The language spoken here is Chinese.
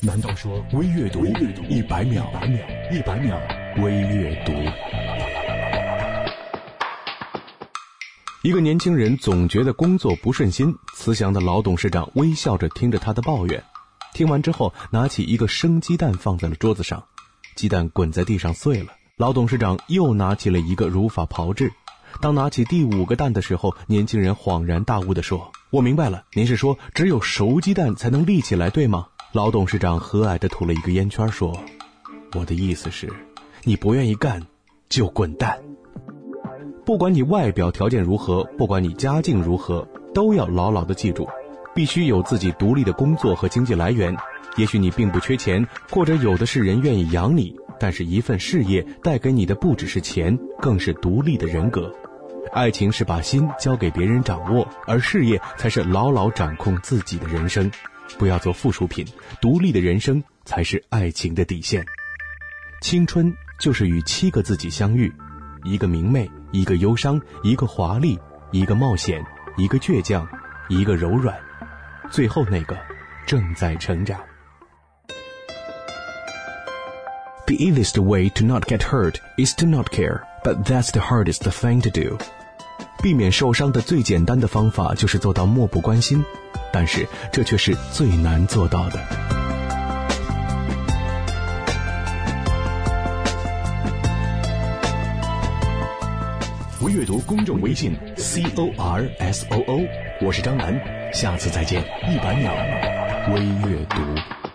难道说微阅读一百秒？一百秒微阅读。一个年轻人总觉得工作不顺心，慈祥的老董事长微笑着听着他的抱怨。听完之后，拿起一个生鸡蛋放在了桌子上，鸡蛋滚在地上碎了。老董事长又拿起了一个如法炮制。当拿起第五个蛋的时候，年轻人恍然大悟地说：“我明白了，您是说只有熟鸡蛋才能立起来，对吗？”老董事长和蔼地吐了一个烟圈，说：“我的意思是，你不愿意干，就滚蛋。不管你外表条件如何，不管你家境如何，都要牢牢地记住，必须有自己独立的工作和经济来源。也许你并不缺钱，或者有的是人愿意养你，但是一份事业带给你的不只是钱，更是独立的人格。爱情是把心交给别人掌握，而事业才是牢牢掌控自己的人生。”不要做附属品，独立的人生才是爱情的底线。青春就是与七个自己相遇，一个明媚，一个忧伤，一个华丽，一个冒险，一个倔强，一个柔软，最后那个正在成长。The easiest way to not get hurt is to not care, but that's the hardest thing to do. 避免受伤的最简单的方法就是做到漠不关心。但是这却是最难做到的。微阅读公众微信 c o r s o o，我是张楠，下次再见。一百秒微阅读。